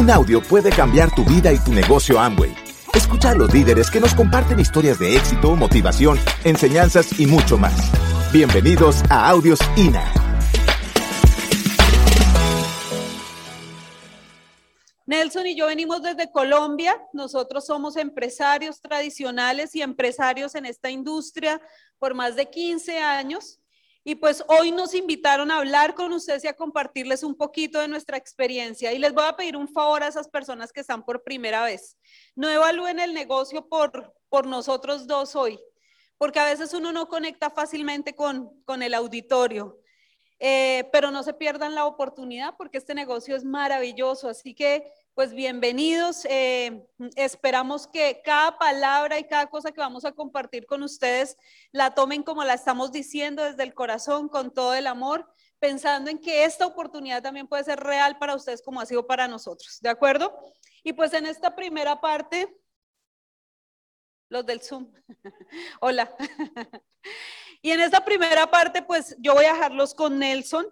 Un audio puede cambiar tu vida y tu negocio Amway. Escucha a los líderes que nos comparten historias de éxito, motivación, enseñanzas y mucho más. Bienvenidos a Audios INA. Nelson y yo venimos desde Colombia. Nosotros somos empresarios tradicionales y empresarios en esta industria por más de 15 años. Y pues hoy nos invitaron a hablar con ustedes y a compartirles un poquito de nuestra experiencia. Y les voy a pedir un favor a esas personas que están por primera vez. No evalúen el negocio por, por nosotros dos hoy, porque a veces uno no conecta fácilmente con, con el auditorio. Eh, pero no se pierdan la oportunidad porque este negocio es maravilloso. Así que pues bienvenidos. Eh, esperamos que cada palabra y cada cosa que vamos a compartir con ustedes la tomen como la estamos diciendo desde el corazón, con todo el amor, pensando en que esta oportunidad también puede ser real para ustedes como ha sido para nosotros. ¿De acuerdo? Y pues en esta primera parte, los del Zoom. Hola. y en esta primera parte, pues yo voy a dejarlos con Nelson.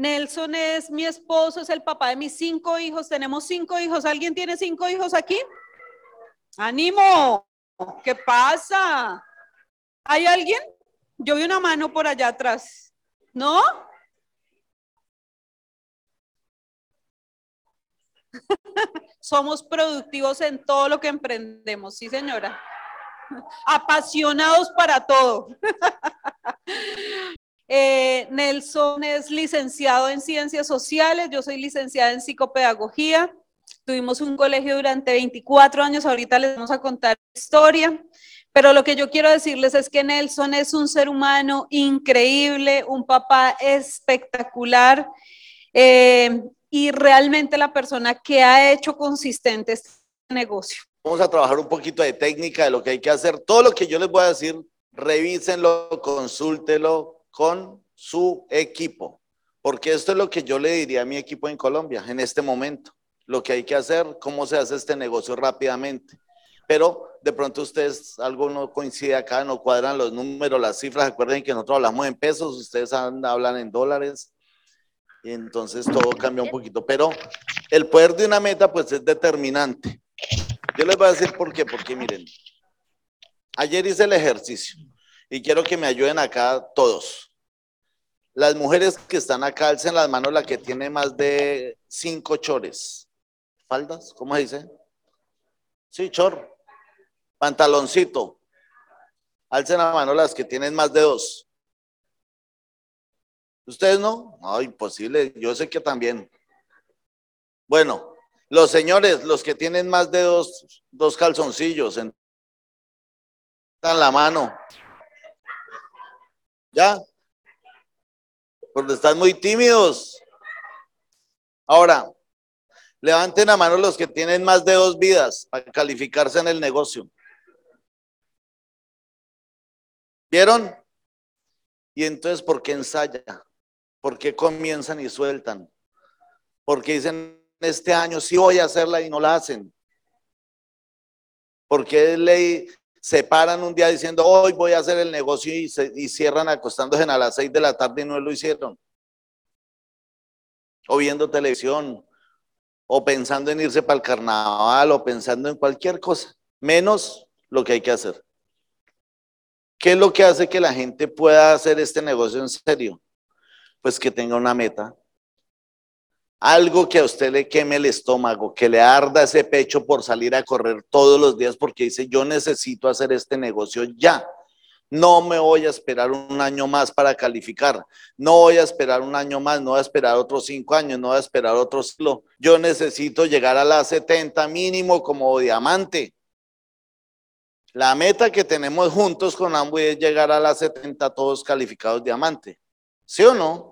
Nelson es mi esposo, es el papá de mis cinco hijos. Tenemos cinco hijos. ¿Alguien tiene cinco hijos aquí? ¡Ánimo! ¿Qué pasa? ¿Hay alguien? Yo vi una mano por allá atrás. ¿No? Somos productivos en todo lo que emprendemos, sí señora. Apasionados para todo. Eh, Nelson es licenciado en ciencias sociales, yo soy licenciada en psicopedagogía. Tuvimos un colegio durante 24 años, ahorita les vamos a contar la historia. Pero lo que yo quiero decirles es que Nelson es un ser humano increíble, un papá espectacular eh, y realmente la persona que ha hecho consistente este negocio. Vamos a trabajar un poquito de técnica, de lo que hay que hacer. Todo lo que yo les voy a decir, revísenlo, consúltelo, con su equipo, porque esto es lo que yo le diría a mi equipo en Colombia en este momento, lo que hay que hacer, cómo se hace este negocio rápidamente. Pero de pronto ustedes, algo no coincide acá, no cuadran los números, las cifras, recuerden que nosotros hablamos en pesos, ustedes hablan en dólares, y entonces todo cambia un poquito, pero el poder de una meta pues es determinante. Yo les voy a decir por qué, porque miren, ayer hice el ejercicio y quiero que me ayuden acá todos. Las mujeres que están acá, alcen las manos la que tiene más de cinco chores. ¿Faldas? ¿Cómo se dice? Sí, chor. Pantaloncito. Alcen la mano las que tienen más de dos. ¿Ustedes no? No, imposible. Yo sé que también. Bueno, los señores, los que tienen más de dos, dos calzoncillos, en la mano. ¿Ya? Porque están muy tímidos. Ahora, levanten a mano los que tienen más de dos vidas para calificarse en el negocio. ¿Vieron? Y entonces, ¿por qué ensaya? ¿Por qué comienzan y sueltan? Porque dicen, este año sí voy a hacerla y no la hacen. ¿Por qué ley se paran un día diciendo, hoy voy a hacer el negocio y, cierran acostándose a las seis de la tarde y no lo hicieron. O viendo televisión, o pensando en irse para el carnaval, o pensando en cualquier cosa, menos lo que hay que hacer. ¿Qué es lo que hace que la gente pueda hacer este negocio en serio? Pues que tenga una meta, algo que a usted le queme el estómago, que le arda ese pecho por salir a correr todos los días porque dice, yo necesito hacer este negocio ya. No me voy a esperar un año más para calificar. No voy a esperar un año más, no voy a esperar otros cinco años, no voy a esperar otro ciclo. Yo necesito llegar a las 70 mínimo como diamante. La meta que tenemos juntos con Amway es llegar a las 70 todos calificados diamante. ¿Sí o no?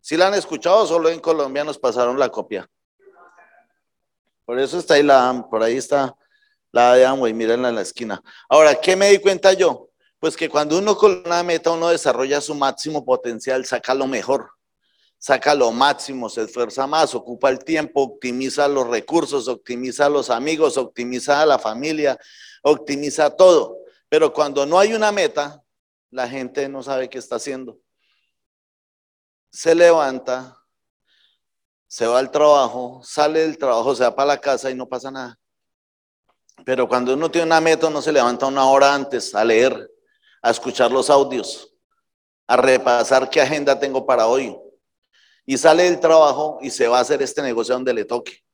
Si la han escuchado, solo en Colombia nos pasaron la copia. Por eso está ahí la, por ahí está la de Amway, mírenla en la esquina. Ahora, ¿qué me di cuenta yo? Pues que cuando uno con una meta, uno desarrolla su máximo potencial, saca lo mejor, saca lo máximo, se esfuerza más, ocupa el tiempo, optimiza los recursos, optimiza los amigos, optimiza a la familia, optimiza todo. Pero cuando no hay una meta, la gente no sabe qué está haciendo se levanta, se va al trabajo, sale del trabajo, se va para la casa y no pasa nada. Pero cuando uno tiene una meta, uno se levanta una hora antes a leer, a escuchar los audios, a repasar qué agenda tengo para hoy. Y sale del trabajo y se va a hacer este negocio donde le toque.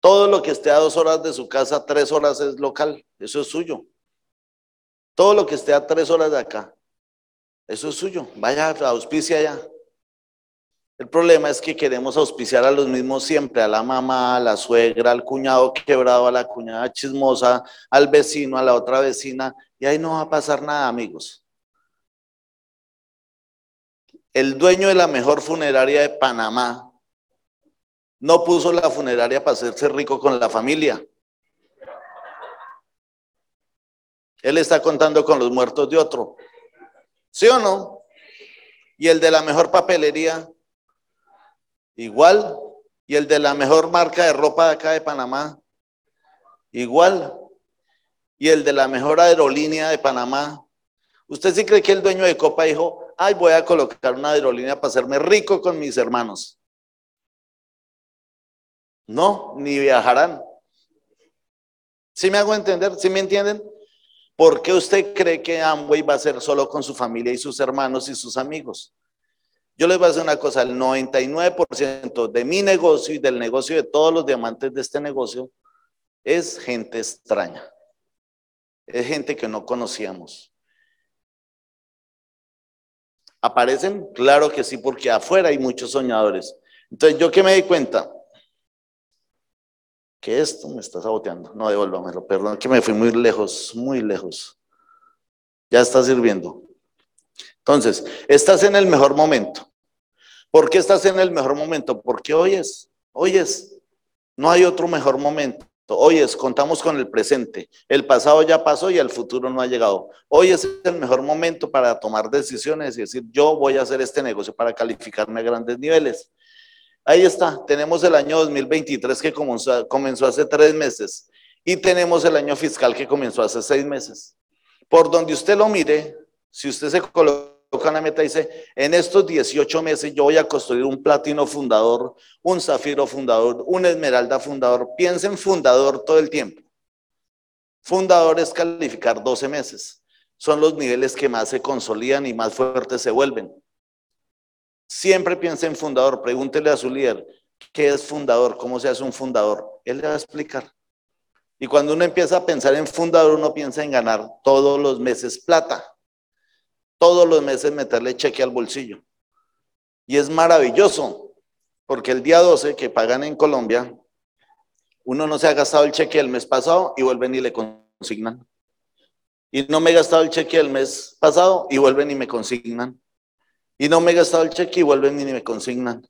Todo lo que esté a dos horas de su casa, tres horas es local, eso es suyo. Todo lo que esté a tres horas de acá, eso es suyo. Vaya, auspicia allá. El problema es que queremos auspiciar a los mismos siempre, a la mamá, a la suegra, al cuñado quebrado, a la cuñada chismosa, al vecino, a la otra vecina, y ahí no va a pasar nada, amigos. El dueño de la mejor funeraria de Panamá no puso la funeraria para hacerse rico con la familia. Él está contando con los muertos de otro. ¿Sí o no? Y el de la mejor papelería Igual. Y el de la mejor marca de ropa de acá de Panamá. Igual. Y el de la mejor aerolínea de Panamá. ¿Usted sí cree que el dueño de Copa dijo, ay, voy a colocar una aerolínea para hacerme rico con mis hermanos? No, ni viajarán. ¿Sí me hago entender? ¿Sí me entienden? ¿Por qué usted cree que Amway va a ser solo con su familia y sus hermanos y sus amigos? Yo les voy a decir una cosa, el 99% de mi negocio y del negocio de todos los diamantes de este negocio es gente extraña. Es gente que no conocíamos. ¿Aparecen? Claro que sí, porque afuera hay muchos soñadores. Entonces, ¿yo qué me di cuenta? Que esto me está saboteando. No, devuélvamelo, perdón, que me fui muy lejos, muy lejos. Ya está sirviendo. Entonces, estás en el mejor momento. ¿Por qué estás en el mejor momento? Porque oyes, oyes, no hay otro mejor momento. Oyes, contamos con el presente. El pasado ya pasó y el futuro no ha llegado. Hoy es el mejor momento para tomar decisiones y decir, yo voy a hacer este negocio para calificarme a grandes niveles. Ahí está, tenemos el año 2023 que comenzó, comenzó hace tres meses y tenemos el año fiscal que comenzó hace seis meses. Por donde usted lo mire, si usted se coloca una meta dice, en estos 18 meses yo voy a construir un platino fundador, un zafiro fundador, un esmeralda fundador. Piensen fundador todo el tiempo. Fundador es calificar 12 meses. Son los niveles que más se consolidan y más fuertes se vuelven. Siempre piensen en fundador. Pregúntele a su líder, ¿qué es fundador? ¿Cómo se hace un fundador? Él le va a explicar. Y cuando uno empieza a pensar en fundador, uno piensa en ganar todos los meses plata todos los meses meterle cheque al bolsillo. Y es maravilloso, porque el día 12 que pagan en Colombia, uno no se ha gastado el cheque el mes pasado y vuelven y le consignan. Y no me he gastado el cheque el mes pasado y vuelven y me consignan. Y no me he gastado el cheque y vuelven y me consignan.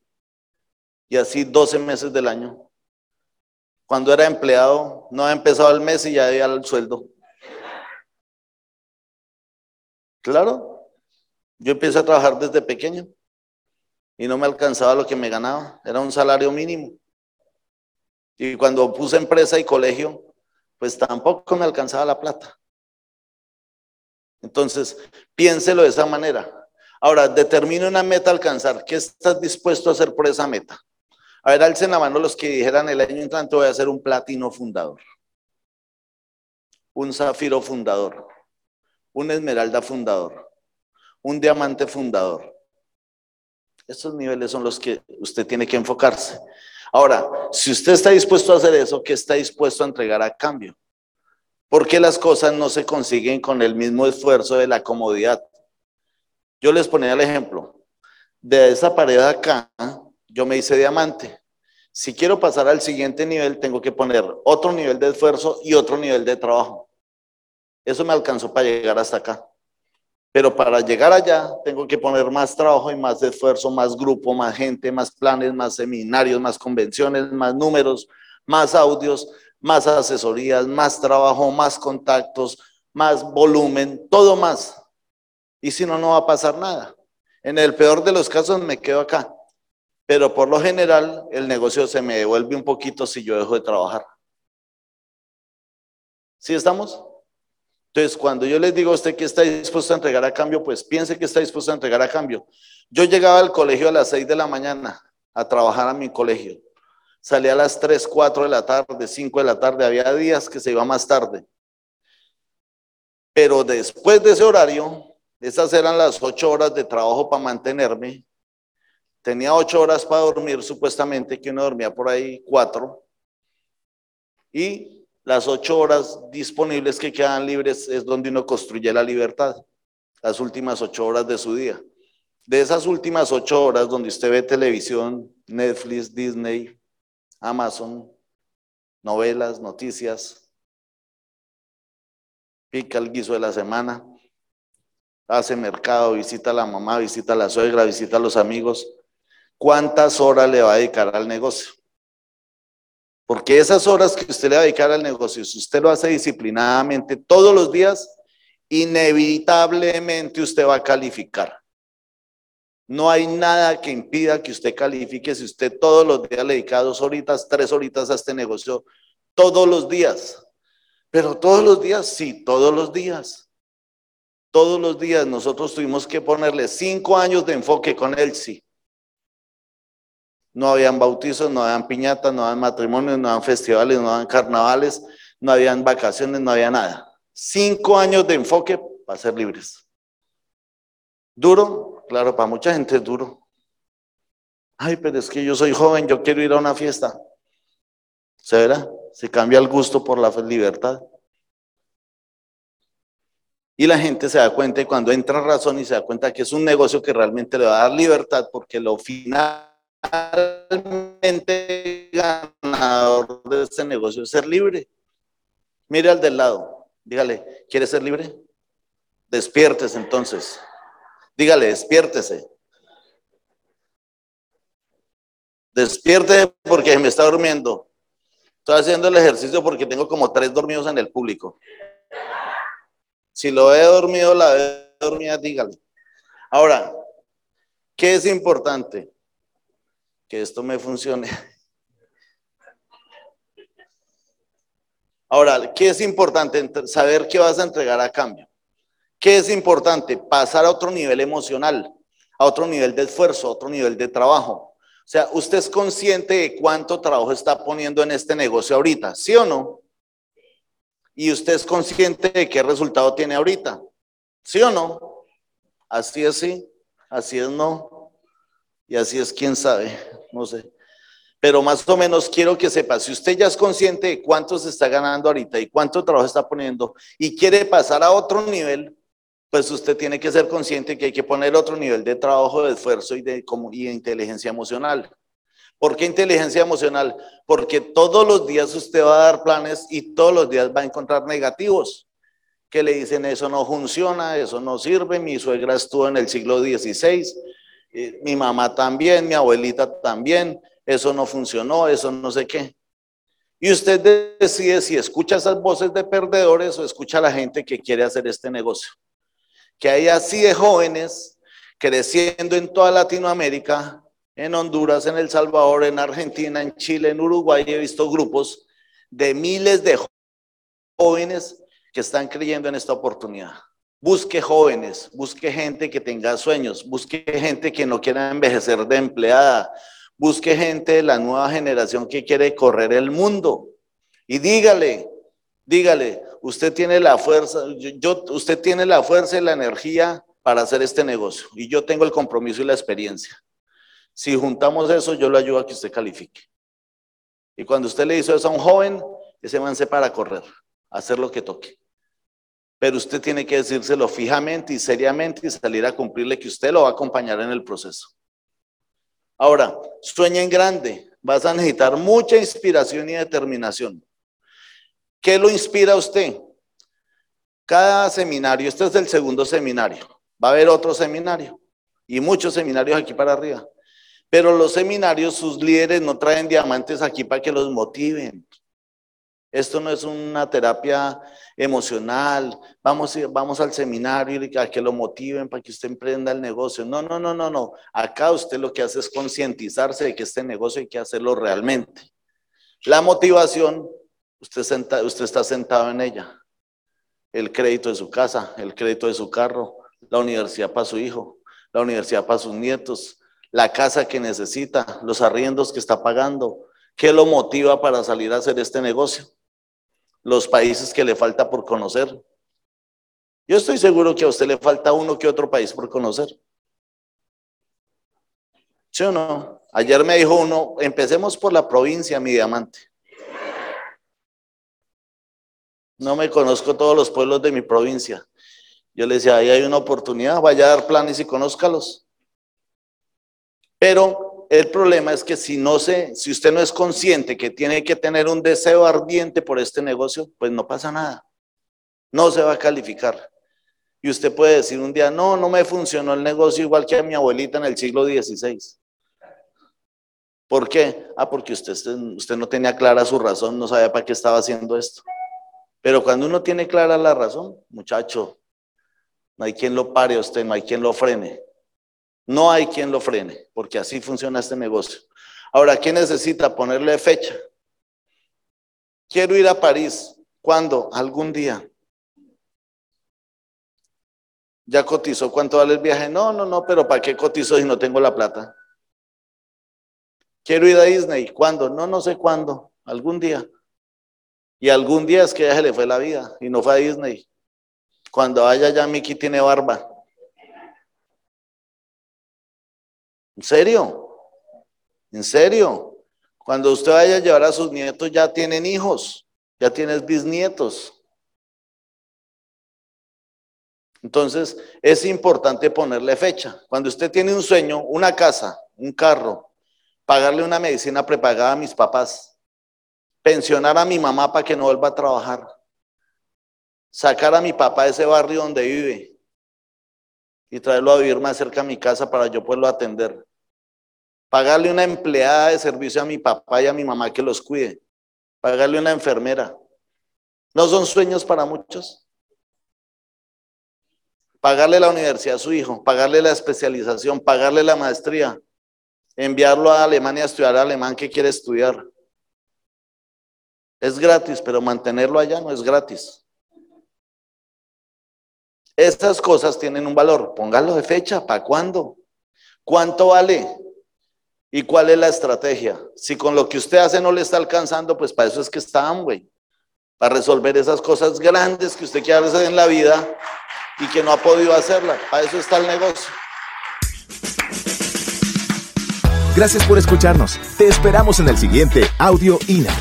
Y así 12 meses del año. Cuando era empleado, no ha empezado el mes y ya había el sueldo. Claro, yo empecé a trabajar desde pequeño y no me alcanzaba lo que me ganaba, era un salario mínimo. Y cuando puse empresa y colegio, pues tampoco me alcanzaba la plata. Entonces, piénselo de esa manera. Ahora, determine una meta a alcanzar. ¿Qué estás dispuesto a hacer por esa meta? A ver, alcen la mano los que dijeran el año entrante voy a hacer un platino fundador, un zafiro fundador, un esmeralda fundador, un diamante fundador. Estos niveles son los que usted tiene que enfocarse. Ahora, si usted está dispuesto a hacer eso, ¿qué está dispuesto a entregar a cambio? Porque las cosas no se consiguen con el mismo esfuerzo de la comodidad. Yo les ponía el ejemplo. De esa pared acá, yo me hice diamante. Si quiero pasar al siguiente nivel, tengo que poner otro nivel de esfuerzo y otro nivel de trabajo. Eso me alcanzó para llegar hasta acá. Pero para llegar allá tengo que poner más trabajo y más esfuerzo, más grupo, más gente, más planes, más seminarios, más convenciones, más números, más audios, más asesorías, más trabajo, más contactos, más volumen, todo más. Y si no, no va a pasar nada. En el peor de los casos me quedo acá. Pero por lo general el negocio se me devuelve un poquito si yo dejo de trabajar. ¿Sí estamos? Entonces, cuando yo les digo a usted que está dispuesto a entregar a cambio, pues piense que está dispuesto a entregar a cambio. Yo llegaba al colegio a las 6 de la mañana, a trabajar a mi colegio. Salía a las 3, 4 de la tarde, 5 de la tarde, había días que se iba más tarde. Pero después de ese horario, esas eran las 8 horas de trabajo para mantenerme. Tenía 8 horas para dormir, supuestamente que uno dormía por ahí 4. Y las 8 horas disponibles que quedan libres es donde uno construye la libertad, las últimas 8 horas de su día. De esas últimas 8 horas donde usted ve televisión, Netflix, Disney, Amazon, novelas, noticias, pica el guiso de la semana, hace mercado, visita a la mamá, visita a la suegra, visita a los amigos. ¿Cuántas horas le va a dedicar al negocio? Porque esas horas que usted le va a dedicar al negocio, si usted lo hace disciplinadamente todos los días, inevitablemente usted va a calificar. No hay nada que impida que usted califique si usted todos los días le dedica dos horitas, tres horitas a este negocio, todos los días. Pero todos los días, sí, todos los días. Todos los días nosotros tuvimos que ponerle cinco años de enfoque con sí. No habían bautizos, no habían piñatas, no habían matrimonios, no habían festivales, no habían carnavales, no habían vacaciones, no había nada. Cinco años de enfoque para ser libres. Duro, claro, para mucha gente es duro. Ay, pero es que yo soy joven, yo quiero ir a una fiesta. ¿Se verá? Se cambia el gusto por la libertad. Y la gente se da cuenta y cuando entra razón y se da cuenta que es un negocio que realmente le va a dar libertad porque lo finalmente ganador de este negocio es ser libre. Mire al del lado, dígale, ¿quiere ser libre? Despiértese entonces. Dígale, despiértese. Despierte porque me está durmiendo. Estoy haciendo el ejercicio porque tengo como tres dormidos en el público. Si lo he dormido, la he dormida, dígale. Ahora, ¿qué es importante? Que esto me funcione. Ahora, ¿qué es importante? Saber qué vas a entregar a cambio. ¿Qué es importante? Pasar a otro nivel emocional, a otro nivel de esfuerzo, a otro nivel de trabajo. O sea, usted es consciente de cuánto trabajo está poniendo en este negocio ahorita, ¿sí o no? Y usted es consciente de qué resultado tiene ahorita, ¿sí o no? Así es sí, así es no, y así es quién sabe, no sé. Pero más o menos quiero que sepa, si usted ya es consciente de cuánto se está ganando ahorita y cuánto trabajo está poniendo y quiere pasar a otro nivel, pues usted tiene que ser consciente que hay que poner otro nivel de trabajo, de esfuerzo y de, y de inteligencia emocional. ¿Por qué inteligencia emocional? Porque todos los días usted va a dar planes y todos los días va a encontrar negativos que le dicen eso no funciona, eso no sirve, mi suegra estuvo en el siglo XVI, mi mamá también, mi abuelita también, eso no funcionó, eso no sé qué. Y usted decide si escucha esas voces de perdedores o escucha a la gente que quiere hacer este negocio que hay así de jóvenes creciendo en toda Latinoamérica, en Honduras, en El Salvador, en Argentina, en Chile, en Uruguay. He visto grupos de miles de jóvenes que están creyendo en esta oportunidad. Busque jóvenes, busque gente que tenga sueños, busque gente que no quiera envejecer de empleada, busque gente de la nueva generación que quiere correr el mundo. Y dígale, dígale, usted tiene la fuerza, yo, usted tiene la fuerza y la energía para hacer este negocio y yo tengo el compromiso y la experiencia. Si juntamos eso, yo lo ayudo a que usted califique. Y cuando usted le hizo eso a un joven, ese man se para correr, hacer lo que toque. Pero usted tiene que decírselo fijamente y seriamente y salir a cumplirle que usted lo va a acompañar en el proceso. Ahora, sueña en grande. Vas a necesitar mucha inspiración y determinación. ¿Qué lo inspira a usted? Cada seminario, este es el segundo seminario, va a haber otro seminario y muchos seminarios aquí para arriba. Pero los seminarios, sus líderes no traen diamantes aquí para que los motiven. Esto no es una terapia emocional. Vamos, vamos al seminario y a que lo motiven para que usted emprenda el negocio. No, no, no, no, no. Acá usted lo que hace es concientizarse de que este negocio hay que hacerlo realmente. La motivación Usted, usted está sentado en ella. El crédito de su casa, el crédito de su carro, la universidad para su hijo, la universidad para sus nietos, la casa que necesita, los arriendos que está pagando, qué lo motiva para salir a hacer este negocio, los países que le falta por conocer. Yo estoy seguro que a usted le falta uno que otro país por conocer. ¿Sí o no? Ayer me dijo uno, empecemos por la provincia, mi diamante. No me conozco todos los pueblos de mi provincia. Yo le decía, ahí hay una oportunidad, vaya a dar planes y conózcalos. Pero el problema es que si no se, si usted no es consciente que tiene que tener un deseo ardiente por este negocio, pues no pasa nada. No se va a calificar. Y usted puede decir un día, no, no me funcionó el negocio igual que a mi abuelita en el siglo XVI. ¿Por qué? Ah, porque usted, usted no tenía clara su razón, no sabía para qué estaba haciendo esto. Pero cuando uno tiene clara la razón, muchacho, no hay quien lo pare a usted, no hay quien lo frene. No hay quien lo frene, porque así funciona este negocio. Ahora, ¿qué necesita? Ponerle fecha. Quiero ir a París. ¿Cuándo? Algún día. ¿Ya cotizó cuánto vale el viaje? No, no, no, pero ¿para qué cotizo si no tengo la plata? Quiero ir a Disney. ¿Cuándo? No, no sé cuándo. Algún día. Y algún día es que ya se le fue la vida y no fue a Disney. Cuando vaya ya Mickey tiene barba. ¿En serio? ¿En serio? Cuando usted vaya a llevar a sus nietos ya tienen hijos, ya tienes bisnietos. Entonces, es importante ponerle fecha. Cuando usted tiene un sueño, una casa, un carro, pagarle una medicina prepagada a mis papás, pensionar a mi mamá para que no vuelva a trabajar, sacar a mi papá de ese barrio donde vive y traerlo a vivir más cerca a mi casa para yo poderlo atender, pagarle una empleada de servicio a mi papá y a mi mamá que los cuide, pagarle una enfermera. ¿No son sueños para muchos? pagarle la universidad a su hijo, pagarle la especialización, pagarle la maestría, enviarlo a Alemania a estudiar alemán que quiere estudiar. Es gratis, pero mantenerlo allá no es gratis. Estas cosas tienen un valor. Póngalo de fecha. ¿Para cuándo? ¿Cuánto vale? ¿Y cuál es la estrategia? Si con lo que usted hace no le está alcanzando, pues para eso es que está güey. Para resolver esas cosas grandes que usted quiere hacer en la vida y que no ha podido hacerla. Para eso está el negocio. Gracias por escucharnos. Te esperamos en el siguiente Audio INA.